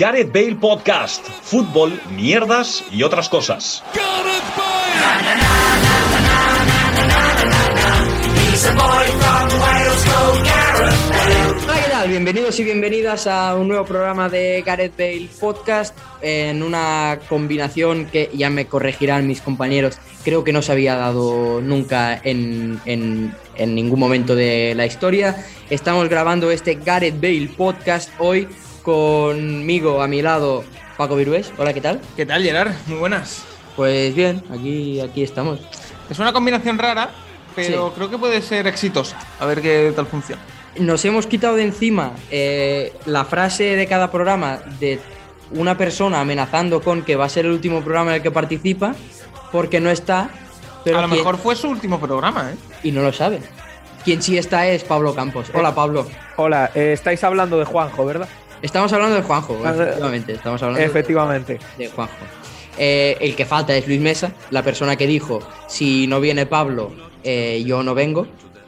Gareth Bale Podcast, fútbol, mierdas y otras cosas. Hola, ¿qué tal? Bienvenidos y bienvenidas a un nuevo programa de Gareth Bale Podcast en una combinación que ya me corregirán mis compañeros. Creo que no se había dado nunca en, en- en ningún momento de la historia. Estamos grabando este Gareth Bale Podcast hoy conmigo a mi lado Paco Virués. Hola, ¿qué tal? ¿Qué tal, Gerard? Muy buenas. Pues bien, aquí, aquí estamos. Es una combinación rara, pero Sí. creo que puede ser exitosa. A ver qué tal funciona. Nos hemos quitado de encima eh, la frase de cada programa de una persona amenazando con que va a ser el último programa en el que participa porque no está, pero a lo quien- mejor fue su último programa, ¿eh? y no lo sabe. Quien sí está es Pablo Campos. Hola Pablo. Hola, eh, estáis hablando de Juanjo, ¿verdad? Estamos hablando de Juanjo, Ah, efectivamente. Estamos hablando de- Efectivamente. de Juanjo. Eh, el que falta es Luis Mesa, la persona que dijo, si no viene Pablo, eh, yo no vengo,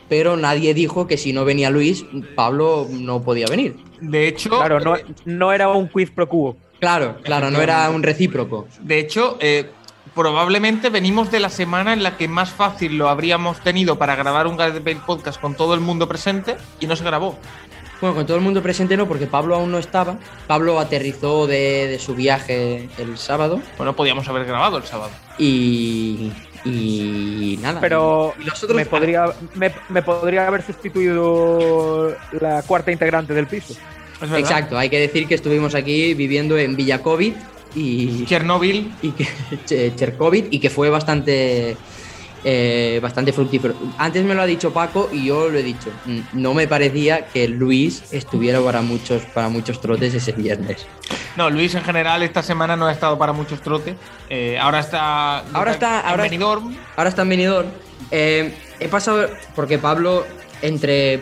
pero nadie dijo que si no venía Luis, Pablo no podía venir. De hecho, Claro, no, no era un quiz pro cubo. Claro, claro, no era un recíproco. de hecho eh, probablemente venimos de la semana en la que más fácil lo habríamos tenido para grabar un Gareth Bale podcast con todo el mundo presente y no se grabó. Bueno, con todo el mundo presente no, porque Pablo aún no estaba. Pablo aterrizó de, de su viaje el sábado Bueno, podíamos haber grabado el sábado. y, y nada. Pero Y los otros- me, podría, me, me podría haber sustituido la cuarta integrante del piso. Exacto, hay que decir que estuvimos aquí viviendo en Villa COVID y, Chernobyl. y que y que fue bastante eh, bastante fructífero. Antes me lo ha dicho Paco y yo lo he dicho. Mm, No me parecía que Luis estuviera para muchos para muchos trotes ese viernes. No, Luis en general esta semana no ha estado para muchos trotes. Eh, ahora está. Ahora está- en ahora- Benidorm. Ahora está en Benidorm. Eh, he pasado porque Pablo entre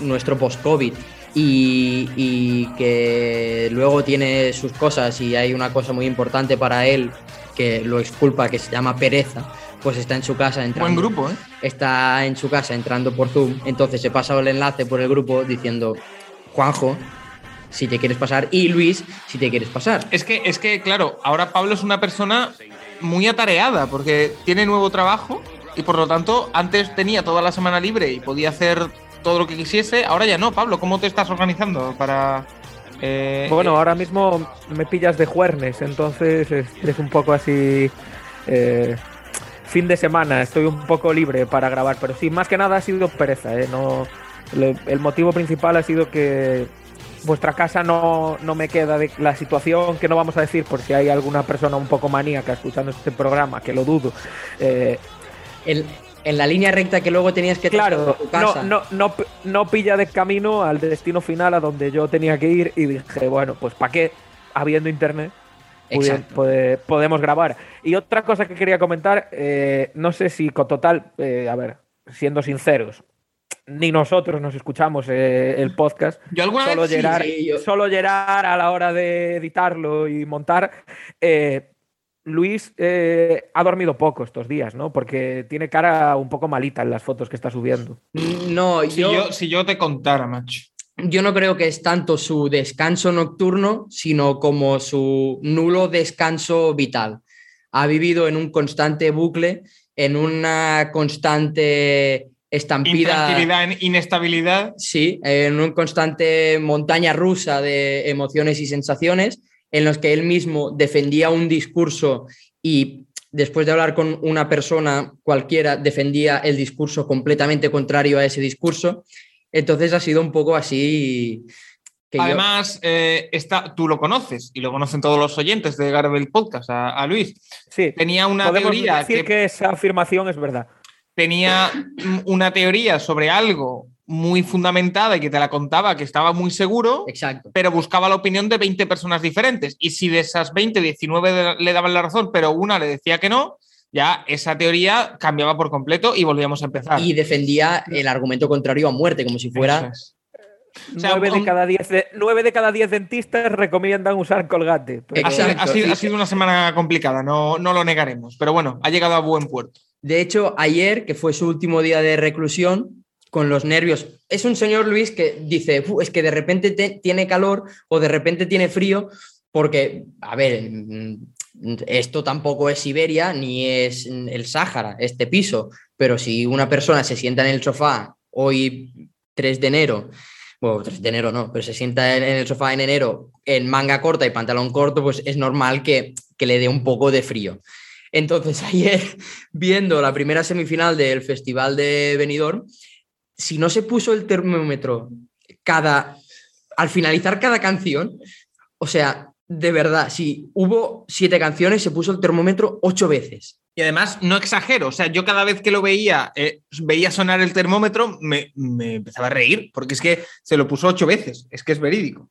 nuestro post-COVID y, y que luego tiene sus cosas y hay una cosa muy importante para él que lo exculpa que se llama pereza, pues está en su casa entrando. Buen grupo, ¿eh? está en su casa entrando por Zoom, entonces he pasado el enlace por el grupo diciendo, Juanjo, si te quieres pasar, y Luis, si te quieres pasar. Es que, es que, claro, ahora Pablo es una persona muy atareada porque tiene nuevo trabajo y por lo tanto antes tenía toda la semana libre y podía hacer todo lo que quisiese. Ahora ya no, Pablo. ¿Cómo te estás organizando para...? eh, Bueno, ahora mismo me pillas de juernes, entonces es, es un poco así. eh, fin de semana, estoy un poco libre para grabar, pero sí, más que nada ha sido pereza. ¿eh? No, le- el motivo principal ha sido que vuestra casa no, no me queda de la situación que no vamos a decir por si hay alguna persona un poco maníaca escuchando este programa, que lo dudo. eh, En, en la línea recta que luego tenías que Claro, tu no, casa. no, no, pi- no pilla de camino al destino final a donde yo tenía que ir y dije, bueno, pues ¿para qué? Habiendo internet, podemos grabar. Y otra cosa que quería comentar, eh, no sé si con total, eh, a ver, siendo sinceros, ni nosotros nos escuchamos eh, el podcast, yo alguna solo vez sí, Gerard, sí, yo- solo Gerard a la hora de editarlo y montar. eh, Luis eh, ha dormido poco estos días, ¿no? Porque tiene cara un poco malita en las fotos que está subiendo. No, Si yo, yo, si yo te contara, macho. Yo no creo que es tanto su descanso nocturno, sino como su nulo descanso vital. Ha vivido en un constante bucle, en una constante estampida. En- inestabilidad. Sí, en una constante montaña rusa de emociones y sensaciones, en los que él mismo defendía un discurso y después de hablar con una persona cualquiera defendía el discurso completamente contrario a ese discurso. Entonces ha sido un poco así. que yo- Además, eh, está, tú lo conoces y lo conocen todos los oyentes de Garbel Podcast, a, a Luis. Sí, Tenía una podemos teoría decir que que... esa afirmación es verdad. tenía una teoría sobre algo muy fundamentada y que te la contaba, que estaba muy seguro, Exacto. pero buscaba la opinión de 20 personas diferentes. Y si de esas 20, 19 de- le daban la razón, pero una le decía que no, ya esa teoría cambiaba por completo y volvíamos a empezar. Y defendía el argumento contrario a muerte, como si fuera. es. O sea, nueve, un- de cada diez de, nueve de cada diez dentistas recomiendan usar colgate. Pero- Ha sido, Exacto. ha sido- ha sido una semana complicada, no, no lo negaremos. Pero bueno, ha llegado a buen puerto. De hecho, ayer, que fue su último día de reclusión, con los nervios, es un señor Luis que dice, "Fu, es que de repente te- tiene calor o de repente tiene frío porque, a ver, esto tampoco es Siberia ni es el Sáhara, este piso, pero si una persona se sienta en el sofá hoy 3 de enero, bueno, 3 de enero no, pero se sienta en el sofá en enero en manga corta y pantalón corto, pues es normal que, que le dé un poco de frío. Entonces, ayer, viendo la primera semifinal del Festival de Benidorm, si no se puso el termómetro cada, al finalizar cada canción, o sea, de verdad, si hubo siete canciones, se puso el termómetro ocho veces. Y además, no exagero, o sea, yo cada vez que lo veía, eh, veía sonar el termómetro, me, me, empezaba a reír, porque es que se lo puso ocho veces, es que es verídico.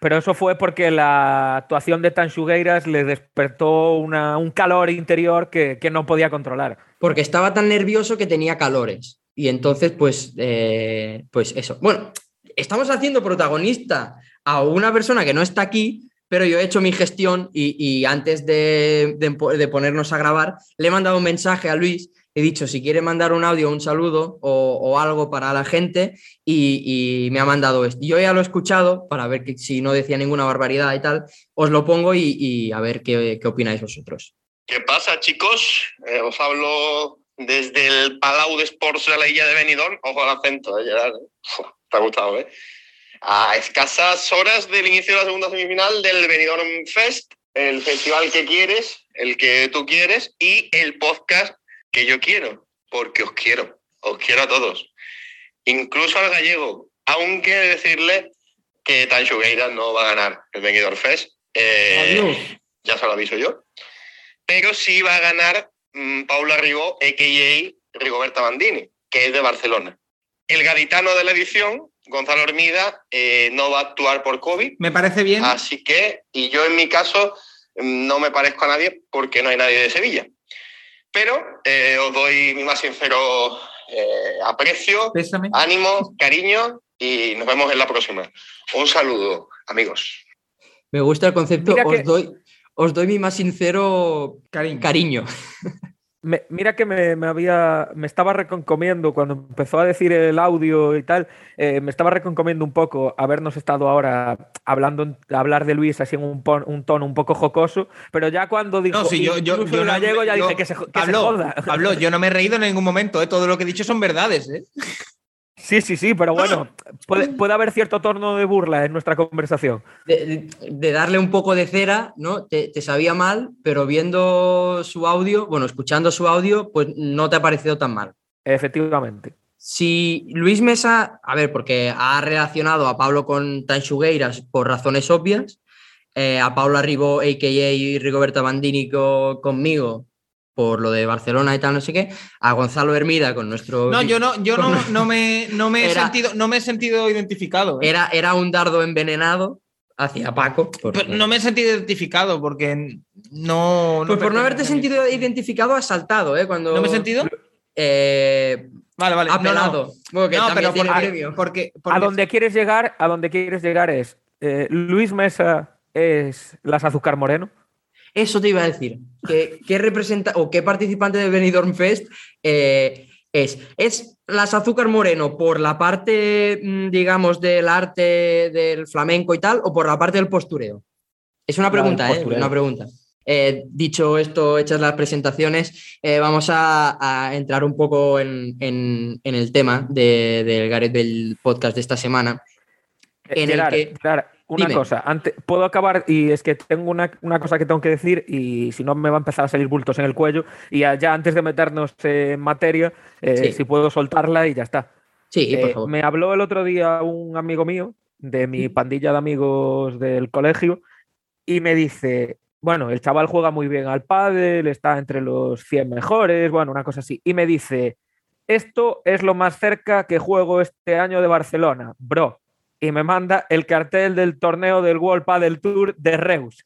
Pero eso fue porque la actuación de Tanchugueiras le despertó una, un calor interior que, que, no podía controlar. Porque estaba tan nervioso que tenía calores. Y entonces, pues, eh, pues eso. Bueno, estamos haciendo protagonista a una persona que no está aquí, pero yo he hecho mi gestión y, antes de, de, ponernos a grabar, le he mandado un mensaje a Luis, he dicho si quiere mandar un audio, un saludo o, algo para la gente y, me ha mandado esto. Yo ya lo he escuchado para ver que, si no decía ninguna barbaridad y tal, os lo pongo y, a ver qué, opináis vosotros. ¿Qué pasa chicos? Eh, os hablo desde el Palau de Sports de la Isla de Benidorm, ojo al acento, ¿eh? Uf, te ha gustado, ¿eh? A escasas horas del inicio de la segunda semifinal del Benidorm Fest, el festival que quieres, el que tú quieres y el podcast que yo quiero, porque os quiero, os quiero a todos, incluso al gallego, aunque decirle que Tanchugueira no va a ganar el Benidorm Fest, eh, ya se lo aviso yo, pero sí va a ganar mmm, Paula Ribó, a.k.a. Rigoberta Bandini, que es de Barcelona. El gaditano de la edición Gonzalo Hermida eh, no va a actuar por COVID. Me parece bien. Así que, y yo en mi caso, no me parezco a nadie porque no hay nadie de Sevilla. Pero eh, os doy mi más sincero eh, aprecio, Pésame. ánimo, cariño y nos vemos en la próxima. Un saludo, amigos. Me gusta el concepto, os, que... doy, os doy mi más sincero cariño. cariño. Me, mira que me, me, había, me estaba reconcomiendo cuando empezó a decir el audio y tal, eh, me estaba reconcomiendo un poco habernos estado ahora hablando, hablar de Luis así en un, un tono un poco jocoso, pero ya cuando dijo no, sí, yo, yo, yo gallego, ya yo, dije que se, que se joda. Pablo, yo no me he reído en ningún momento, ¿eh? todo lo que he dicho son verdades. ¿eh? Sí, sí, sí, pero bueno, puede, puede, haber cierto tono de burla en nuestra conversación. De, de, de darle un poco de cera, ¿no? Te, te, sabía mal, pero viendo su audio, bueno, escuchando su audio, pues no te ha parecido tan mal. Efectivamente. Si Luis Mesa, a ver, porque ha relacionado a Pablo con Tanchugueiras por razones obvias, eh, a Paula Ribó, a.k.a. Rigoberta Bandini co, conmigo, por lo de Barcelona y tal, no sé qué, a Gonzalo Hermida con nuestro... No, yo no, yo no, no, me, no, me, he era, sentido, no me he sentido identificado. ¿eh? Era, era un dardo envenenado hacia Paco. Pero no me he sentido identificado porque no... Pues por no haberte sentido identificado has saltado, ¿eh? Cuando... ¿No me he sentido? Eh, vale, vale. Apelado. No, no. Pero por, porque, porque, A donde quieres llegar, a donde quieres llegar es... Eh, Luis Mesa es las Azúcar Moreno. Eso te iba a decir. ¿Qué, qué representa o qué participante del Benidorm Fest eh, es? ¿Es las Azúcar Moreno por la parte, mm, digamos, del arte del flamenco y tal, o por la parte del postureo? Es una pregunta, ¿eh? Una pregunta. Eh, dicho esto, hechas las presentaciones, eh, vamos a, a, entrar un poco en, en, en el tema del de, de Gareth Bell podcast de esta semana. En Gerard, el que... Gerard, una Dime. cosa, antes, puedo acabar y es que tengo una, una, cosa que tengo que decir y si no me va a empezar a salir bultos en el cuello y ya antes de meternos en materia, eh, sí. si puedo soltarla y ya está. Sí, eh, Me habló el otro día un amigo mío de mi pandilla de amigos del colegio y me dice, bueno, el chaval juega muy bien al pádel, está entre los 100 mejores, bueno, una cosa así. Y me dice, esto es lo más cerca que juego este año de Barcelona, bro y me manda el cartel del torneo del World Padel Tour de Reus.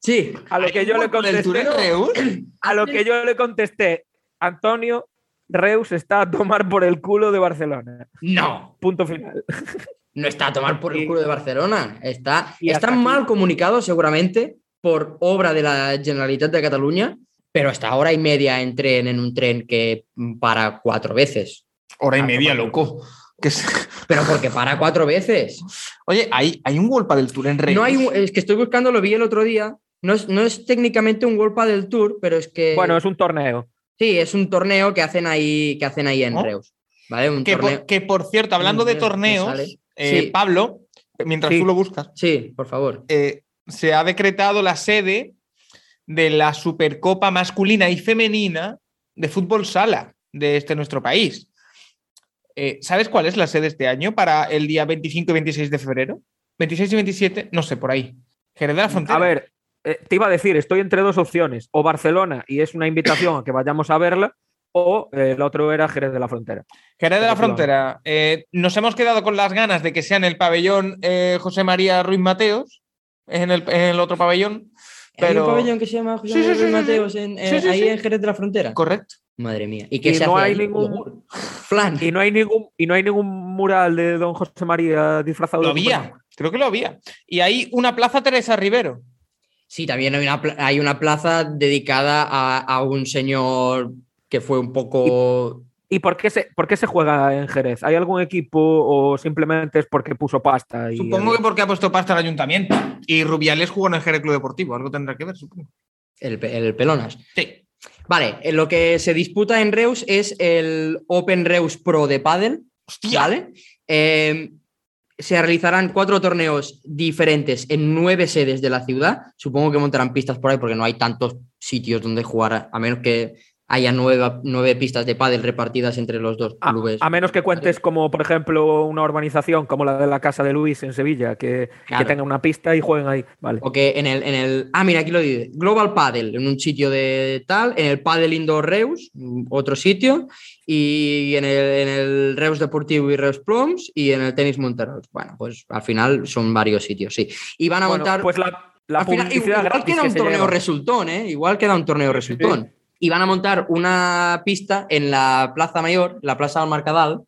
Sí, a lo que yo le contesté. A lo que yo le contesté, Antonio, Reus está a tomar por el culo de Barcelona. No. Punto final. No está a tomar por el culo de Barcelona. Está, está mal comunicado seguramente por obra de la Generalitat de Cataluña, pero hasta hora y media en tren en un tren que para cuatro veces. Hora y media, loco. Que es- Pero porque para cuatro veces. Oye, hay, hay un World del Tour en Reus. No hay, un- es que estoy buscando, lo vi el otro día. No es, no es técnicamente un World del Tour, pero es que. Bueno, es un torneo. Sí, es un torneo que hacen ahí, que hacen ahí en ¿Oh? Reus. ¿Vale? Un que, torneo. por, que por cierto, hablando de Mm, me torneos, eh, Sí. Pablo, mientras Sí. tú lo buscas, Sí, por favor. eh, se ha decretado la sede de la Supercopa masculina y femenina de fútbol sala de este nuestro país. Eh, ¿Sabes cuál es la sede este año para el día 25 y 26 de febrero? 26 y 27, no sé, por ahí. Jerez de la Frontera. A ver, eh, te iba a decir, estoy entre dos opciones. O Barcelona, y es una invitación a que vayamos a verla, o eh, el otro era Jerez de la Frontera. Jerez de la. Frontera. eh, nos hemos quedado con las ganas de que sea en el pabellón eh, José María Ruiz Mateos, en el, en el otro pabellón. Hay un pabellón que se llama José sí, María sí, Ruiz sí, Mateos sí. en- eh, Sí, sí, ahí sí. en Jerez de la Frontera. Correcto. Madre mía. ¿Y se no hace hay ahí? ningún- Flan. Y no hay ningún, y no hay ningún mural de don José María disfrazado Lo de había, creo que lo había. Y hay una plaza Teresa Rivero. Sí, también hay una, hay una plaza dedicada a, a un señor que fue un poco. ¿Y por qué, se, por qué se juega en Jerez? ¿Hay algún equipo o simplemente es porque puso pasta? Y, Supongo que porque ha puesto pasta el ayuntamiento. Y Rubiales jugó en el Jerez Club Deportivo, algo tendrá que ver, supongo. El, el Pelonas. Sí. Vale, eh, lo que se disputa en Reus es el Open Reus Pro de Padel. Hostia. ¿Vale? Eh, se realizarán cuatro torneos diferentes en nueve sedes de la ciudad. Supongo que montarán pistas por ahí porque no hay tantos sitios donde jugar, a menos que haya nueve, nueve pistas de pádel repartidas entre los dos clubes. a menos que cuentes como, por ejemplo, una urbanización como la de la Casa de Luis en Sevilla, que, Claro. que tenga una pista y jueguen ahí. Vale. O que en el, en el. Ah, mira, aquí lo dice. Global Paddle, en un sitio de tal. En el Paddle Indoor Reus, otro sitio. Y en el, en el Reus Deportivo y Reus Ploms. Y en el Tenis Monteros. Bueno, pues al final son varios sitios, sí. Y van a Bueno, montar. pues la, la al final, igual queda que un torneo lleva. resultón, ¿eh? Igual queda un torneo resultón. Y van a montar una pista en la Plaza Mayor, la Plaza del Mercadal,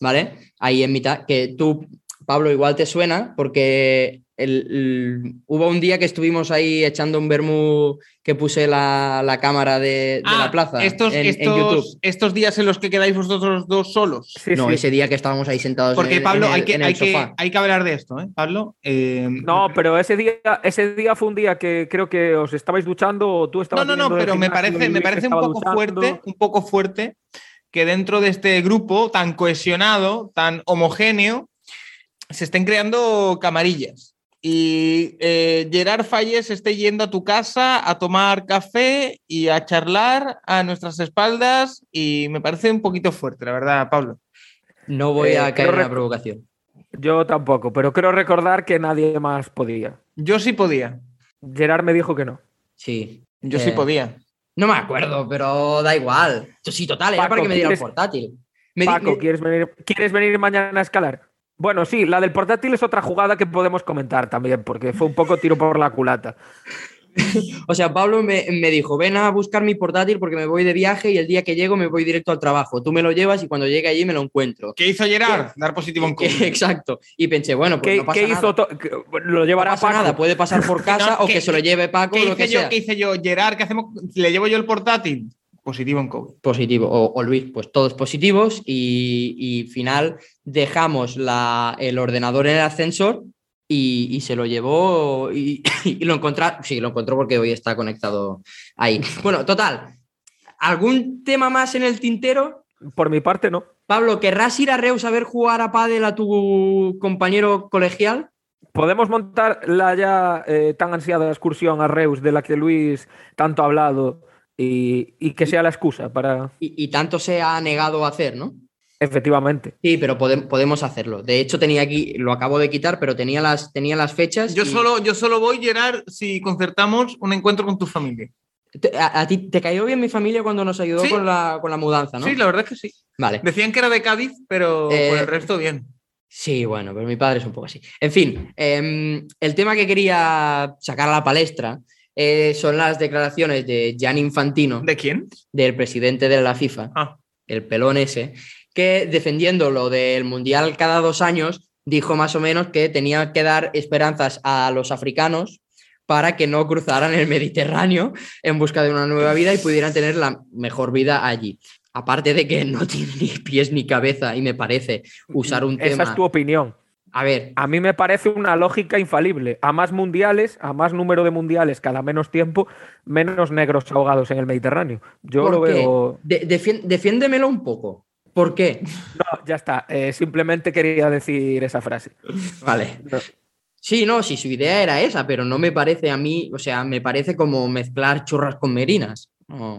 ¿vale? Ahí en mitad, que tú, Pablo, igual te suena, porque el- el- hubo un día que estuvimos ahí echando un vermú que puse la, la cámara de, de Ah, la plaza estos, en, en estos, YouTube. estos días en los que quedáis vosotros dos solos. Sí, no, sí. ese día que estábamos ahí sentados Porque, en el, Pablo, en el- hay, que, en el hay, que, hay que hablar de esto, ¿eh, Pablo? Eh, No, pero ese día, ese día fue un día que creo que os estabais duchando o tú No, estabas. no, no, del pero me parece, me parece un poco duchando. fuerte, un poco fuerte que dentro de este grupo tan cohesionado, tan homogéneo, se estén creando camarillas. Y eh, Gerard Falles esté yendo a tu casa a tomar café y a charlar a nuestras espaldas. Y me parece un poquito fuerte, la verdad, Pablo. No voy Eh, a caer en la provocación. Yo tampoco, pero creo recordar que nadie más podía. Yo sí podía. Gerard me dijo que no. Sí. Yo sí Eh, podía. No me acuerdo, pero da igual. Sí, total, era para que me diera el ¿quieres- portátil. Me Paco, ¿quieres venir, ¿quieres venir mañana a escalar? Bueno, sí, la del portátil es otra jugada que podemos comentar también, porque fue un poco tiro por la culata. O sea, Pablo me, me dijo, ven a buscar mi portátil porque me voy de viaje y el día que llego me voy directo al trabajo. Tú me lo llevas y cuando llegue allí me lo encuentro. ¿Qué hizo Gerard? Dar positivo en COVID. Exacto. Y pensé, bueno, pues ¿Qué, no pasa qué nada. hizo? que- Lo No llevará pasa Paco. nada, puede pasar por casa No, o que ¿qué- se lo lleve Paco ¿Qué o lo que hice, yo, sea. ¿Qué hice yo? Gerard, ¿qué hacemos? ¿Le llevo yo el portátil? Positivo en COVID. Positivo. O, o Luis, pues todos positivos y, y final dejamos la, el ordenador en el ascensor y, y se lo llevó y, y lo encontró. Sí, lo encontró porque hoy está conectado ahí. Bueno, total. ¿Algún tema más en el tintero? Por mi parte, no. Pablo, ¿querrás ir a Reus a ver jugar a pádel a tu compañero colegial? Podemos montar la ya eh, tan ansiada excursión a Reus de la que Luis tanto ha hablado y, y que sea la excusa para. Y, y tanto se ha negado a hacer, ¿no? Efectivamente. Sí, pero podem- podemos hacerlo. De hecho, tenía aquí, lo acabo de quitar, pero tenía las, tenía las fechas. Yo y- solo, yo solo voy, Gerard, si concertamos un encuentro con tu familia. Te- A, a ti te cayó bien mi familia cuando nos ayudó Sí. con, la, con la mudanza, ¿no? Sí, la verdad es que sí. Vale. Decían que era de Cádiz, pero Eh, por el resto bien. Sí, bueno, pero mi padre es un poco así. En fin, em, el tema que quería sacar a la palestra eh, son las declaraciones de Gianni Infantino, ¿De quién? del presidente de la FIFA, Ah, el pelón ese, que defendiendo lo del Mundial cada dos años, dijo más o menos que tenía que dar esperanzas a los africanos para que no cruzaran el Mediterráneo en busca de una nueva vida y pudieran tener la mejor vida allí. aparte de que no tiene ni pies ni cabeza y me parece usar un Esa tema... es tu opinión. A ver, A mí me parece una lógica infalible. A más mundiales, a más número de mundiales cada menos tiempo, menos negros ahogados en el Mediterráneo. Yo ¿por lo qué? veo. De- defiéndemelo un poco. ¿Por qué? No, ya está. Eh, simplemente quería decir esa frase. Vale. No. Sí, no, sí, su idea era esa, pero no me parece a mí, o sea, me parece como mezclar churras con merinas.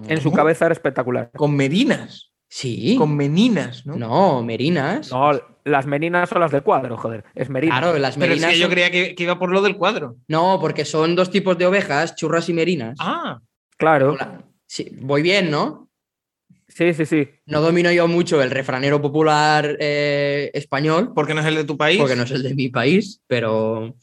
En su cabeza era espectacular. Con merinas. Sí. Con meninas, ¿no? No, merinas. No, las meninas son las del cuadro, joder. Es merina. Claro, las Pero es merinas. que yo son- creía que, que iba por lo del cuadro. No, porque son dos tipos de ovejas, churras y merinas. Ah, Claro. Hola. Sí, voy bien, ¿no? Sí, sí, sí. No domino yo mucho el refranero popular eh, español, porque no es el de tu país. porque no es el de mi país, pero,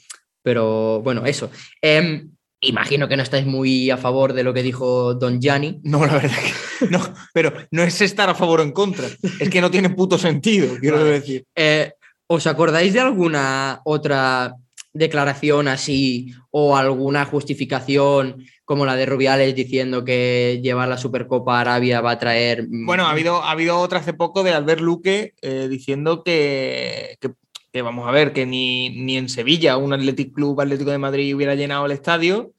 pero bueno, eso. Em, imagino que no estáis muy a favor de lo que dijo Don Gianni. No, la verdad que no. Pero no es estar a favor o en contra. Es que no tiene puto sentido, quiero Vale. decir. Eh, ¿Os acordáis de alguna otra declaración así o alguna justificación como la de Rubiales diciendo que llevar la Supercopa a Arabia va a traer... mm, Bueno, ha habido, ha habido otra hace poco de Albert Luque eh, diciendo que, que- que, vamos a ver, que ni, ni en Sevilla un Athletic Club Atlético de Madrid hubiera llenado el estadio.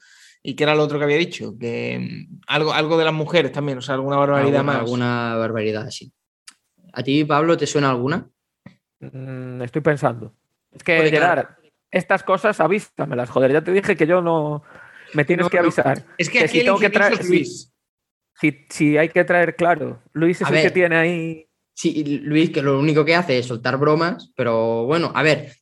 ¿Y que era lo otro que había dicho? Que mm, algo, algo de las mujeres también, o sea, alguna barbaridad alguna, más. alguna barbaridad así. ¿A ti, Pablo, te suena alguna? Mm, estoy pensando. Es que, Gerard, claro. estas cosas avísamelas, joder. Ya te dije que yo no. Me tienes No, que no. avisar. Es que que aquí si el tengo que traer- Luis. Si, si hay que traer, claro. Luis es A el ver. que tiene ahí. Sí, Luis, que lo único que hace es soltar bromas, pero bueno, a ver,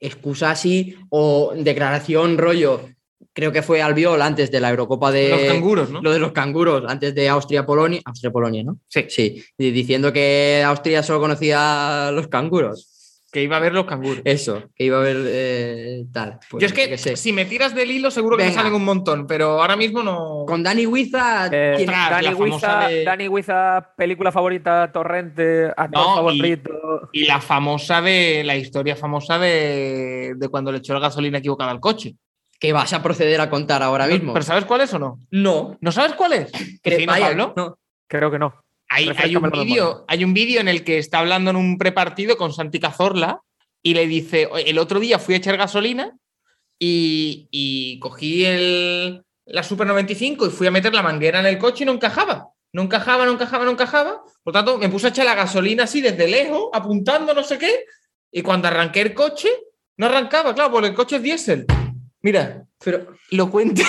excusa así o declaración rollo, creo que fue Albiol antes de la Eurocopa de... Los canguros, ¿no? Lo de los canguros, antes de Austria-Polonia. Austria-Polonia, ¿no? Sí. Sí, diciendo que Austria solo conocía a los canguros. Que iba a ver los canguros. Eso, que iba a haber eh, tal. Pues, Yo es que, sé. si me tiras del hilo, seguro que me salen un montón, pero ahora mismo no. Con Dani Huiza, Eh, ¿quién- Ostras, Dani, Huiza, de- Dani Huiza, película favorita, Torrente, actor No, favorito. Y la famosa de. La historia famosa de, de cuando le echó la gasolina equivocada al coche. que vas a proceder a contar ahora mismo? ¿Pero sabes cuál es o no? no. ¿No sabes cuál es? Que- Sí, ¿no, Pablo? no. Creo que no. Hay, hay un vídeo, hay un vídeo en el que está hablando en un prepartido con Santi Cazorla y le dice: "Oye, el otro día fui a echar gasolina y, y cogí el, la Super 95 y fui a meter la manguera en el coche y no encajaba. No encajaba, no encajaba, no encajaba. Por tanto, me puse a echar la gasolina así desde lejos, apuntando no sé qué. Y cuando arranqué el coche, no arrancaba, claro, porque el coche es diésel. Mira, Pero, lo cuenta.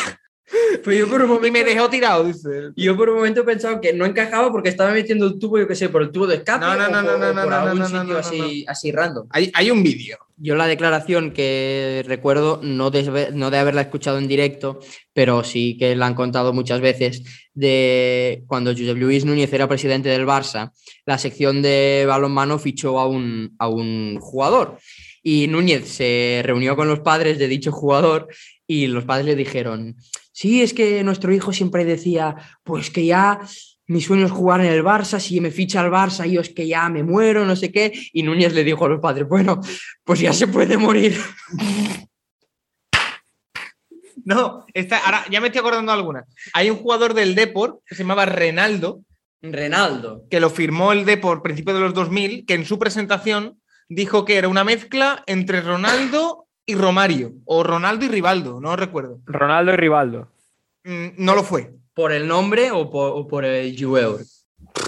pero yo por un Y momento me dejó tirado, dice. Yo por un momento he pensado que no encajaba porque estaba metiendo el tubo, yo qué sé, por el tubo de escape No, no, o no, por, no, no, o no, por no, algún no, no, sitio no, así, así random. Hay, hay un vídeo. Yo la declaración que recuerdo, no de, no de haberla escuchado en directo, pero sí que la han contado muchas veces, de cuando Josep Luis Núñez era presidente del Barça, la sección de balonmano fichó a un, a un jugador. Y Núñez se reunió con los padres de dicho jugador y los padres le dijeron, sí, es que nuestro hijo siempre decía, pues que ya mi sueño es jugar en el Barça, si me ficha el Barça yo es que ya me muero, no sé qué. Y Núñez le dijo a los padres, bueno, pues ya se puede morir. No, esta, ahora ya me estoy acordando de alguna. Hay un jugador del Deport que se llamaba Renaldo, Renaldo. que lo firmó el Deport principios de los 2000, que en su presentación dijo que era una mezcla entre Ronaldo y Romario, o Ronaldo y Rivaldo, no recuerdo. Ronaldo y Rivaldo. Mm, No lo fue. ¿Por el nombre o por, o por el joueur?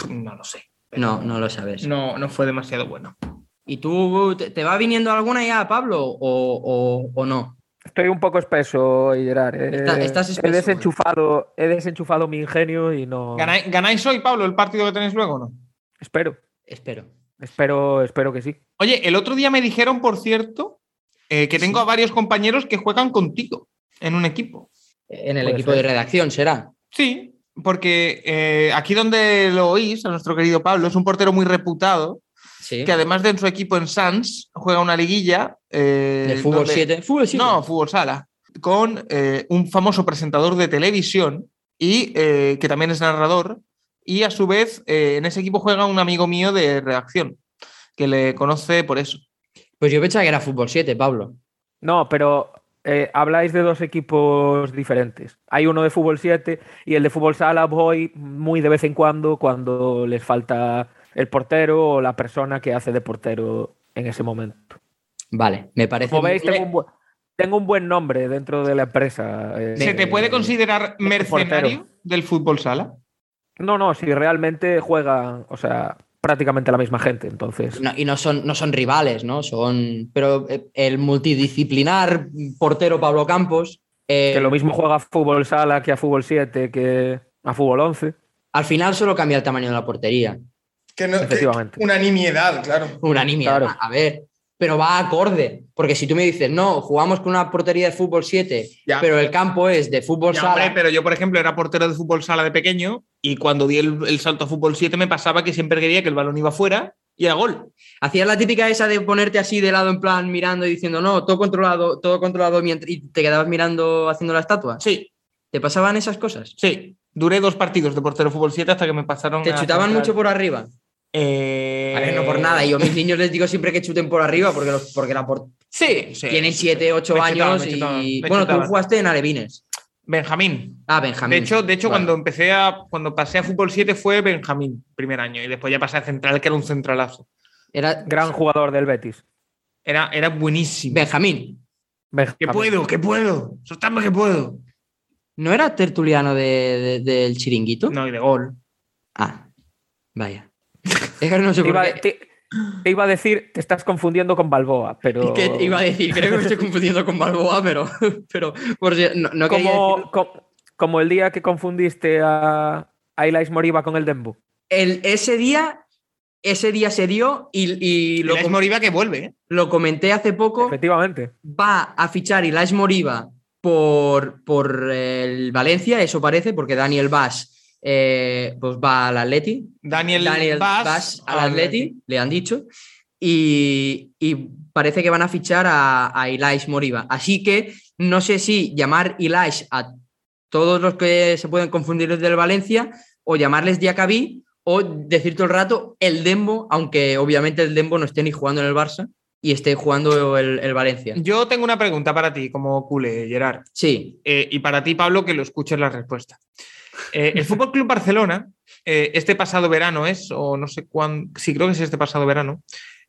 No lo sé. No, no lo sabes. No, no fue demasiado bueno. ¿Y tú te, te va viniendo alguna ya, Pablo, o, o- o no? Estoy un poco espeso, Gerard. eh. Está- estás he espeso, desenchufado, he desenchufado mi ingenio y no. ¿Ganáis, ganáis hoy, Pablo, el partido que tenéis luego o no? Espero, Espero. Espero, espero que sí. Oye, el otro día me dijeron, por cierto, eh, que tengo a varios compañeros que juegan contigo en un equipo. En el Puede equipo ser. de redacción será. Sí, porque eh, aquí donde lo oís, a nuestro querido Pablo, es un portero muy reputado, Sí. que además de en su equipo en Sans, juega una liguilla. eh, ¿De fútbol donde- 7? ¿Fútbol 7? No, fútbol sala, con eh, un famoso presentador de televisión y eh, que también es narrador. Y a su vez, eh, en ese equipo juega un amigo mío de redacción, que le conoce por eso. Pues yo pensaba que era fútbol 7, Pablo. No, pero eh, habláis de dos equipos diferentes. Hay uno de fútbol 7 y el de fútbol sala voy muy de vez en cuando cuando les falta el portero o la persona que hace de portero en ese momento. Vale, me parece. Como veis, tengo un, bu- tengo un buen nombre dentro de la empresa. eh, ¿Se te puede considerar de mercenario portero. del fútbol sala? No, no, si realmente juegan, o sea, prácticamente la misma gente, entonces. No, y no son, no son rivales, ¿no? Son. Pero eh, el multidisciplinar portero Pablo Campos. eh, Que lo mismo juega a fútbol sala que a fútbol 7 que a fútbol 11. Al final solo cambia el tamaño de la portería. Que no, que- Efectivamente. una nimiedad, claro. Una nimia, Claro. a ver. Pero va acorde. Porque si tú me dices, no, jugamos con una portería de fútbol 7, Ya. pero el campo es de fútbol Ya, sala. hombre, pero yo, por ejemplo, era portero de fútbol sala de pequeño y cuando di el, el salto a fútbol 7 me pasaba que siempre quería que el balón iba fuera y era gol. Hacías la típica esa de ponerte así de lado en plan mirando y diciendo, no, todo controlado, todo controlado mientras y te quedabas mirando haciendo la estatua. Sí, ¿Te pasaban esas cosas? sí. Duré dos partidos de portero fútbol 7 hasta que me pasaron ¿Te chutaban mucho por arriba? Eh, A ver, no por nada. Yo a mis niños les digo siempre que chuten por arriba porque, los, porque la por- Sí, sí. tienen 7, 8 Me chutaban, años y... Bueno, tú jugaste en Alevines. Benjamín. Ah, Benjamín. De hecho, de hecho Vale. cuando empecé a. Cuando pasé a fútbol 7 fue Benjamín, primer año. Y después ya pasé a central, que era un centralazo. Era Gran jugador del Betis. Era, era buenísimo. Benjamín. Benjamín. Que puedo, que puedo. Soltadme que puedo. ¿No era tertuliano de- de- del chiringuito? No, y de gol. Ah, vaya. Es que no sé Te iba, qué. te- te iba a decir, te estás confundiendo con Balboa, pero. ¿Qué iba a decir? Creo que me estoy confundiendo con Balboa, pero, pero por si- no, como, el día que confundiste a, a Ilais Moriba con el Dembu. El, ese día, ese día se dio y, lo, com- Moriba que vuelve. ¿eh? lo comenté hace poco. Efectivamente. Va a fichar Ilaix Moriba por, por el Valencia, eso parece, porque Daniel Vaz eh, pues va al Atleti. Daniel, Daniel al Atleti, le han dicho. Y, y parece que van a fichar a, a Ilaix Moriba. Así que no sé si llamar Ilaix a todos los que se pueden confundir del Valencia o llamarles Diacabí o decir todo el rato el Dembo, aunque obviamente el Dembo no esté ni jugando en el Barça y esté jugando el, el Valencia. Yo tengo una pregunta para ti, como culé, Gerard. Sí, Eh, y para ti, Pablo, que lo escuches la respuesta. Eh, el Fútbol Club Barcelona, eh, este pasado verano es, o no sé cuándo, sí, creo que es este pasado verano,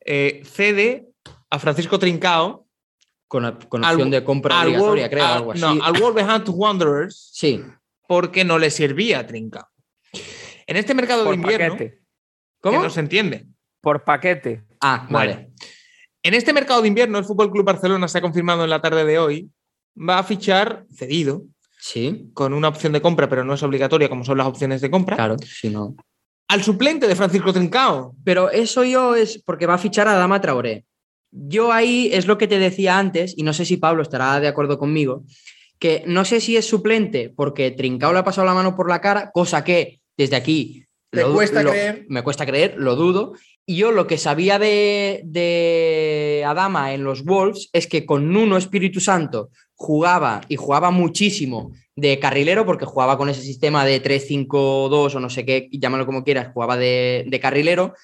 eh, cede a Francisco Trincao con, con Al- opción de compra al, obligatoria, Wol- creo, al- algo así. no, al Wolverhampton Wanderers Sí, porque no le servía a Trincao. En este mercado de Por invierno, paquete. que ¿cómo? no se entiende. Por paquete. Ah, Bueno, vale. En este mercado de invierno, el Fútbol Club Barcelona se ha confirmado en la tarde de hoy, va a fichar cedido Sí, con una opción de compra, pero no es obligatoria como son las opciones de compra, claro, si no. al suplente de Francisco Trincao. Pero eso yo es porque va a fichar a Dama Traoré. Yo ahí es lo que te decía antes, y no sé si Pablo estará de acuerdo conmigo, que no sé si es suplente porque Trincao le ha pasado la mano por la cara, cosa que desde aquí Me du- cuesta creer. Me cuesta creer, lo dudo. Y yo lo que sabía de, de Adama en los Wolves es que con Nuno Espíritu Santo jugaba y jugaba muchísimo de carrilero, porque jugaba con ese sistema de 3-5-2 o no sé qué, llámalo como quieras, jugaba de, de carrilero.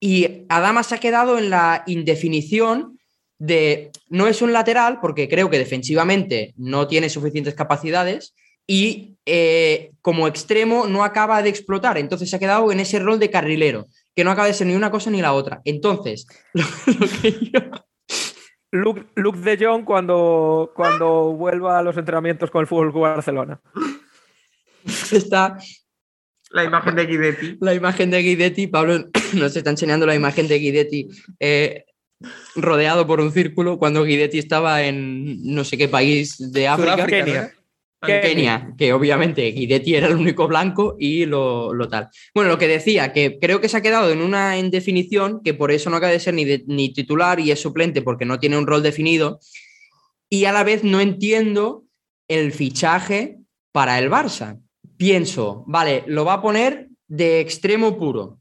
Y Adama se ha quedado en la indefinición de no es un lateral, porque creo que defensivamente no tiene suficientes capacidades y eh, como extremo no acaba de explotar. Entonces se ha quedado en ese rol de carrilero, que no acaba de ser ni una cosa ni la otra. Entonces, lo, lo que yo- Luke, Luke de Jong cuando, cuando vuelva a los entrenamientos con el Fútbol Club Barcelona. está La imagen de Guidetti. la imagen de Guidetti. Pablo nos está enseñando la imagen de Guidetti eh, rodeado por un círculo cuando Guidetti estaba en no sé qué país de África. Sudáfrica, Kenia. Kenia, que obviamente Guidetti era el único blanco y lo, lo tal. Bueno, lo que decía, que creo que se ha quedado en una indefinición, que por eso no acaba de ser ni, ni titular y es suplente porque no tiene un rol definido, y a la vez no entiendo el fichaje para el Barça. Pienso, vale, lo va a poner de extremo puro,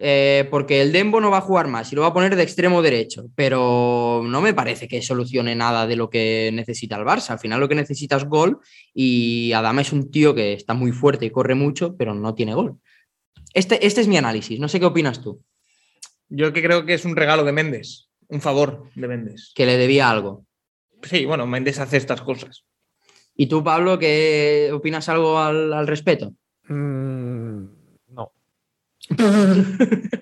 eh, porque el Dembo no va a jugar más y lo va a poner de extremo derecho, pero no me parece que solucione nada de lo que necesita el Barça. Al final lo que necesita es gol y Adama es un tío que está muy fuerte y corre mucho, pero no tiene gol. Este, este es mi análisis, no sé qué opinas tú, Yo que creo que es un regalo de Méndez, un favor de Méndez. que le debía algo. Sí, bueno, Méndez hace estas cosas. ¿Y tú, Pablo, qué opinas algo al, al respecto? Mm.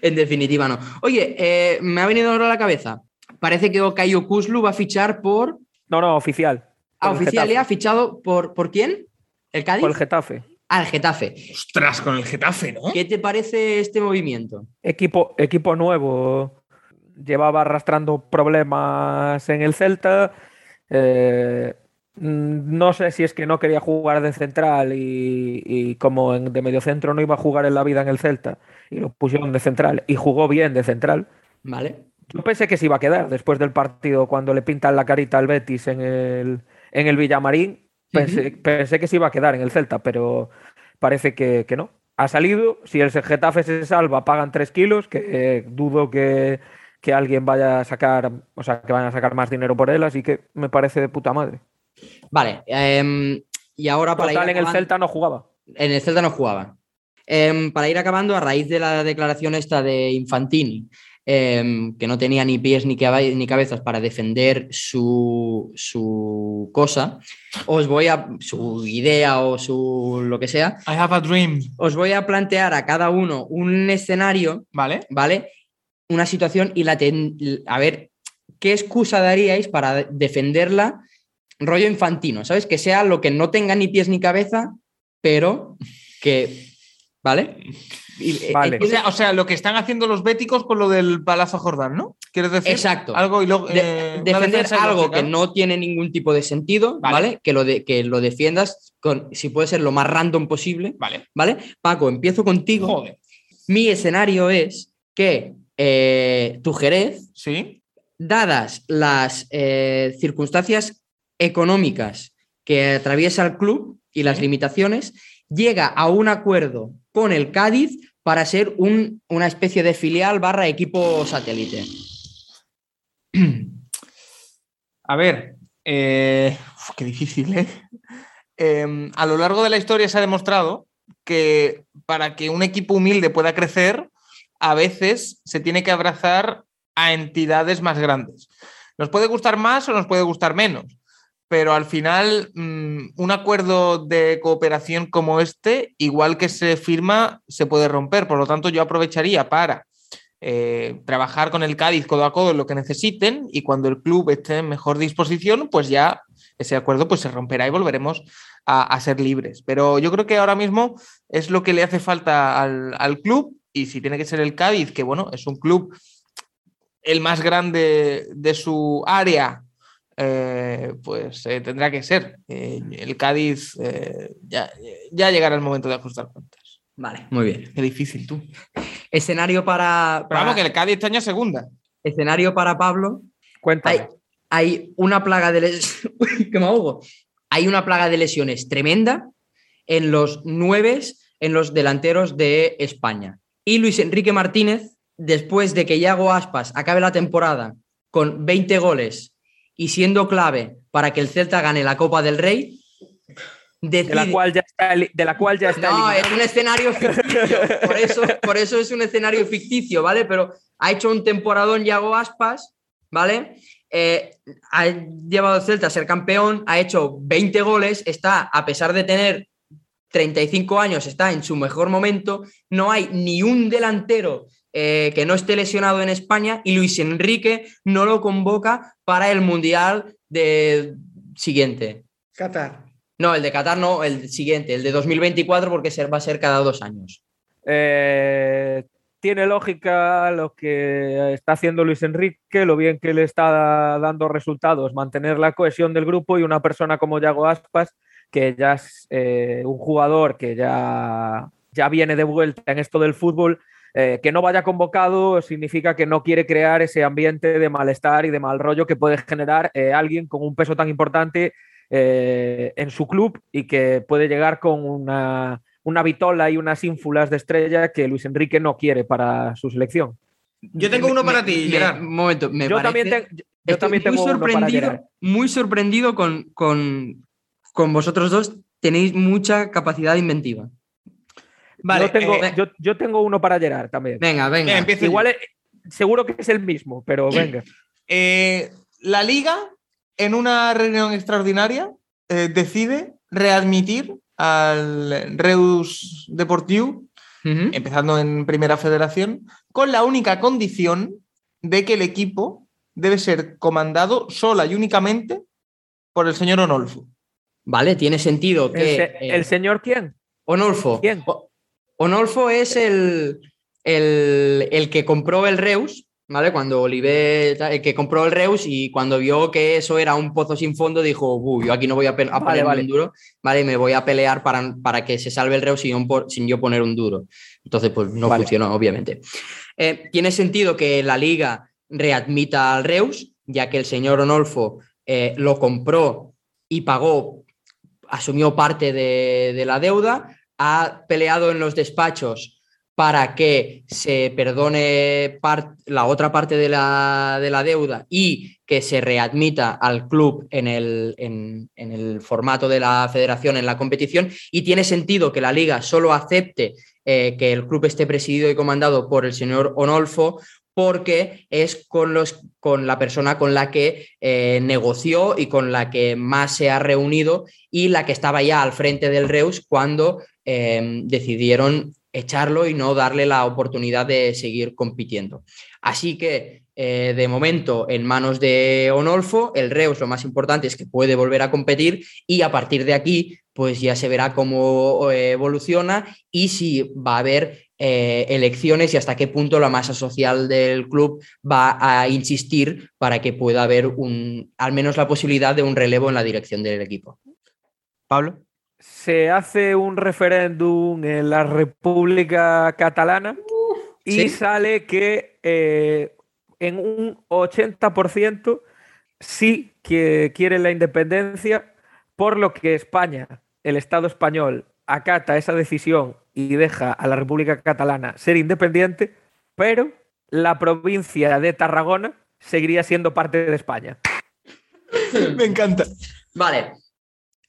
En definitiva, no. Oye, eh, me ha venido ahora a la cabeza. Parece que Okayo Kuslu va a fichar por. No, no, oficial. Ah, oficial ya ha Getafe. fichado por. ¿Por quién? ¿El Cádiz? Por el Getafe. Al Getafe. Ostras, con el Getafe, ¿no? ¿Qué te parece este movimiento? Equipo, equipo nuevo. Llevaba arrastrando problemas en el Celta. Eh, no sé si es que no quería jugar de central y, y como en- de mediocentro no iba a jugar en la vida en el Celta y lo pusieron de central y jugó bien de central. ¿Vale? Yo pensé que se iba a quedar después del partido cuando le pintan la carita al Betis en el, en el Villamarín. Pensé, pensé que se iba a quedar en el Celta, pero parece que, que no. Ha salido, si el Getafe se salva, pagan 3 kilos, que eh, dudo que, que alguien vaya a sacar, o sea, que vayan a sacar más dinero por él, así que me parece de puta madre. Vale. em, y ahora para Total, ir en el acabando- Celta no jugaba. En el Celta no jugaba. Em, para ir acabando, a raíz de la declaración esta de Infantini, em, que no tenía ni pies ni, cabe- ni cabezas para defender su, su cosa, os voy a. su idea o su lo que sea, I have a dream. os voy a plantear a cada uno un escenario, ¿Vale? ¿vale? Una situación y la ten- a ver, ¿qué excusa daríais para defenderla? Rollo infantino, ¿sabes? Que sea lo que no tenga ni pies ni cabeza, pero que. ¿Vale? Y- eh, Vale. O sea, o sea, lo que están haciendo los béticos con lo del Palazo Jordán, ¿no? ¿Quieres decir? Exacto. Algo y luego. eh, defender algo que no tiene ningún tipo de sentido, ¿vale? Vale. Que, lo de, que lo defiendas con, si puede ser lo más random posible, Vale. ¿vale? Paco, empiezo contigo. Joder. Mi escenario es que eh, tu Jerez, Sí. dadas las eh, circunstancias económicas que atraviesa el club y las limitaciones, llega a un acuerdo con el Cádiz para ser un- una especie de filial barra equipo satélite. A ver. eh, uf, qué difícil, ¿eh? Em, a lo largo de la historia se ha demostrado que para que un equipo humilde pueda crecer, a veces se tiene que abrazar a entidades más grandes. Nos puede gustar más o nos puede gustar menos, pero al final mm, un acuerdo de cooperación como este, igual que se firma, se puede romper. Por lo tanto, yo aprovecharía para eh, trabajar con el Cádiz codo a codo lo que necesiten y cuando el club esté en mejor disposición, pues ya ese acuerdo pues se romperá y volveremos a, a ser libres. Pero yo creo que ahora mismo es lo que le hace falta al, al club y si tiene que ser el Cádiz, que bueno, es un club el más grande de su área, eh, pues eh, tendrá que ser. Eh, el Cádiz eh, ya, ya llegará el momento de ajustar cuentas. Vale, muy bien. Qué difícil tú. Escenario para, Pero vamos, que el Cádiz este año es segunda. escenario para Pablo. Cuéntame. Hay, hay una plaga de lesiones. que me ahogo. Hay una plaga de lesiones tremenda en los nueve, en los delanteros de España. Y Luis Enrique Martínez, después de que Yago Aspas acabe la temporada con 20 goles y siendo clave para que el Celta gane la Copa del Rey, de la cual ya está, de la cual ya está no, es un escenario ficticio. Por eso, por eso es un escenario ficticio, ¿vale? Pero ha hecho un temporadón Yago Aspas, ¿vale? Eh, ha llevado al Celta a ser campeón, ha hecho 20 goles, está, a pesar de tener 35 años, está en su mejor momento. No hay ni un delantero eh, que no esté lesionado en España y Luis Enrique no lo convoca para el Mundial de siguiente. Qatar. No, el de Qatar no, el siguiente, el de 2024, porque va a ser cada dos años. Eh, tiene lógica lo que está haciendo Luis Enrique, lo bien que le está dando resultados, mantener la cohesión del grupo y una persona como Yago Aspas, que ya es eh, un jugador que ya, ya viene de vuelta en esto del fútbol, eh, que no vaya convocado significa que no quiere crear ese ambiente de malestar y de mal rollo que puede generar eh, alguien con un peso tan importante eh, en su club y que puede llegar con una, una vitola y unas ínfulas de estrella que Luis Enrique no quiere para su selección. Yo tengo uno para Me- ti, me- Gerard. Un momento, me yo parece- también, te- yo estoy también muy tengo uno para sorprendido, muy sorprendido con, con, con vosotros dos. Tenéis mucha capacidad inventiva. Vale, yo, tengo, eh, yo, yo tengo uno para Gerard también. Venga, venga. Venga, empieza Igual eh, seguro que es el mismo, pero venga. Eh, la liga, en una reunión extraordinaria, eh, decide readmitir al Reus Deportiu, Ujú. empezando en Primera Federación, con la única condición de que el equipo debe ser comandado sola y únicamente por el señor Onolfo. Vale, tiene sentido ¿El, que. se- eh, el señor quién? Onolfo. ¿Quién? O- Onolfo es el, el, el que compró el Reus, ¿vale? Cuando Oliver, el que compró el Reus y cuando vio que eso era un pozo sin fondo, dijo, "Uy, yo aquí no voy a, a Vale, poner vale. un duro, ¿vale? Me voy a pelear para, para que se salve el Reus sin, sin yo poner un duro. Entonces, pues no Vale. funcionó, obviamente. Eh, tiene sentido que la liga readmita al Reus, ya que el señor Onolfo eh, lo compró y pagó, asumió parte de, de la deuda, ha peleado en los despachos para que se perdone la otra parte de la, de la deuda y que se readmita al club en el, en el formato de la federación, en la competición, y tiene sentido que la liga solo acepte eh, que el club esté presidido y comandado por el señor Onolfo porque es con, los, con la persona con la que eh, negoció y con la que más se ha reunido y la que estaba ya al frente del Reus cuando eh, decidieron echarlo y no darle la oportunidad de seguir compitiendo. Así que, eh, de momento, en manos de Onolfo, el Reus lo más importante es que puede volver a competir y a partir de aquí, pues ya se verá cómo eh, evoluciona y si va a haber eh, elecciones y hasta qué punto la masa social del club va a insistir para que pueda haber un, al menos la posibilidad de un relevo en la dirección del equipo. Pablo. Se hace un referéndum en la República Catalana y sí. sale que eh, en un 80% sí que quiere la independencia, por lo que España, el Estado español, acata esa decisión y deja a la República Catalana ser independiente, pero la provincia de Tarragona seguiría siendo parte de España. Me encanta. Vale,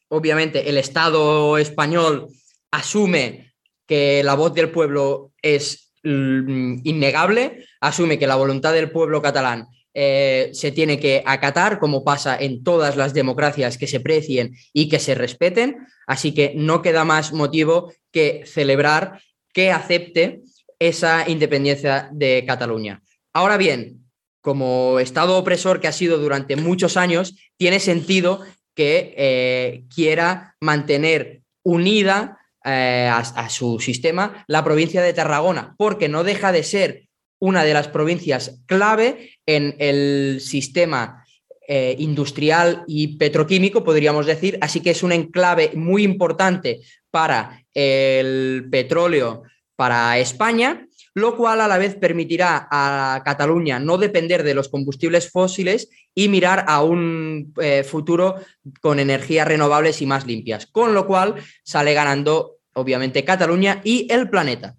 obviamente el Estado español asume que la voz del pueblo es mm, innegable, asume que la voluntad del pueblo catalán eh, se tiene que acatar, como pasa en todas las democracias que se precien y que se respeten, así que no queda más motivo que celebrar que acepte esa independencia de Cataluña. Ahora bien, como Estado opresor que ha sido durante muchos años, tiene sentido que eh, quiera mantener unida eh, a, su sistema la provincia de Tarragona, porque no deja de ser una de las provincias clave en el sistema eh, industrial y petroquímico, podríamos decir, así que es un enclave muy importante para el petróleo para España, lo cual a la vez permitirá a Cataluña no depender de los combustibles fósiles y mirar a un eh, futuro con energías renovables y más limpias, con lo cual sale ganando obviamente Cataluña y el planeta.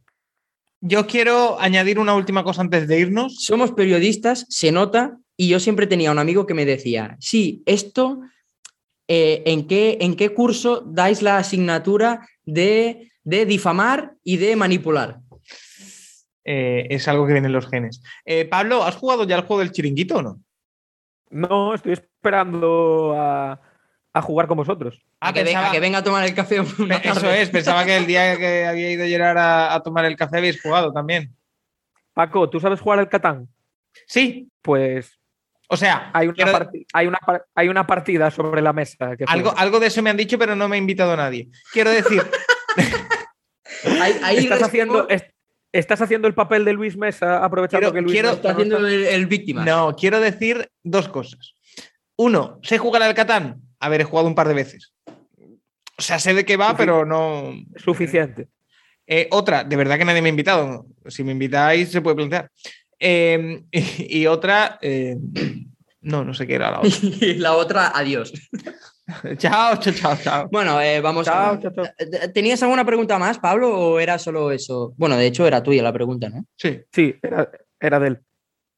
Yo quiero añadir una última cosa antes de irnos. Somos periodistas, se nota, y yo siempre tenía un amigo que me decía, sí, esto, eh, ¿en, qué, ¿en qué curso dais la asignatura de, de difamar y de manipular? Eh, es algo que viene en los genes. Eh, Pablo, ¿has jugado ya el juego del chiringuito o no? No, estoy esperando a, a jugar con vosotros. Ah, a, que pensaba... venga, a, que venga, a tomar el café. Eso es, pensaba que el día que había ido Gerard a, a tomar el café habéis jugado también. Paco, ¿tú sabes jugar al Catán? Sí. Pues. O sea, hay una, quiero... hay una, hay una partida sobre la mesa. Que algo, algo de eso me han dicho, pero no me ha invitado nadie. Quiero decir. ahí, ahí estás, haciendo, estás haciendo el papel de Luis Mesa aprovechando quiero, que Luis quiero, Mesa está haciendo el, el, víctima. No, quiero decir dos cosas. Uno, sé jugar al Catán. A ver, he jugado un par de veces. O sea, sé de qué va, Sufic pero no. Suficiente. Eh, otra, de verdad que nadie me ha invitado. Si me invitáis, se puede plantear. Eh, y, y, otra, eh, no, no sé qué era la otra. y la otra, adiós. chao, chao, chao, chao. Bueno, eh, vamos chao, a. Chao, chao. ¿Tenías alguna pregunta más, Pablo, o era solo eso? Bueno, de hecho, era tuya la pregunta, ¿no? Sí. Sí, era, era de él.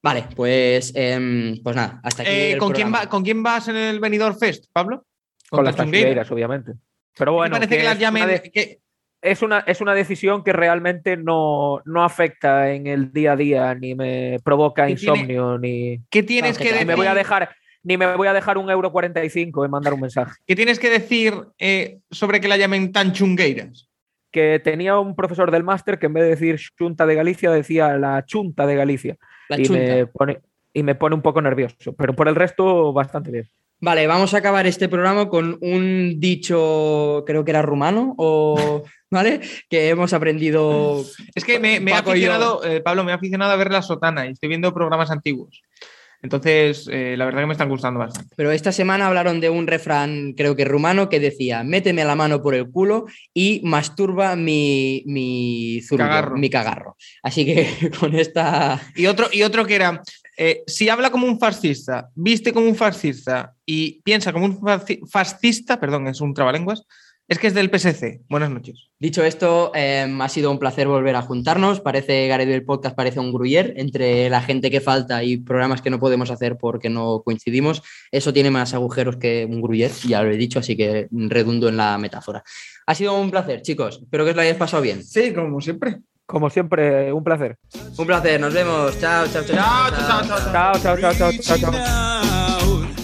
Vale, pues, eh, pues nada, hasta aquí. Eh, ¿con, quién va, ¿Con quién vas en el Benidorm Fest, Pablo? Con, con las tangueiras, obviamente. Pero bueno, me parece que, que las llamen. De... Que... Es, una, es una decisión que realmente no, no afecta en el día a día, ni me provoca insomnio, tiene... ni. ¿Qué tienes que que decir? Me voy a dejar. Ni me voy a dejar un euro 45 en mandar un mensaje. ¿Qué tienes que decir eh, sobre que la llamen tan chungueiras? Que tenía un profesor del máster que en vez de decir Chunta de Galicia decía la Chunta de Galicia. La y, chunta. Me pone, y me pone un poco nervioso, pero por el resto bastante bien. Vale, vamos a acabar este programa con un dicho, creo que era rumano, o, ¿vale? Que hemos aprendido. Es que me, yo. aficionado, eh, Pablo, me he aficionado a ver la sotana y estoy viendo programas antiguos. Entonces, eh, la verdad que me están gustando bastante. Pero esta semana hablaron de un refrán, creo que rumano, que decía: méteme la mano por el culo y masturba mi, mi zurdo, Cagarro. mi cagarro. Así que con esta. Y otro, y otro que era, eh, si habla como un fascista, viste como un fascista y piensa como un fasci- fascista, perdón, es un trabalenguas, es que es del PSC. Buenas noches. Dicho esto, eh, ha sido un placer volver a juntarnos. Parece Gareth del Podcast parece un gruyer entre la gente que falta y programas que no podemos hacer porque no coincidimos. Eso tiene más agujeros que un gruyer, ya lo he dicho, así que redundo en la metáfora. Ha sido un placer, chicos. Espero que os lo hayáis pasado bien. Sí, como siempre. Como siempre, un placer. Un placer, nos vemos. Chao, chao, chao. Chao, chao, chao, chao. Chao, chao, chao, chao, chao. chao.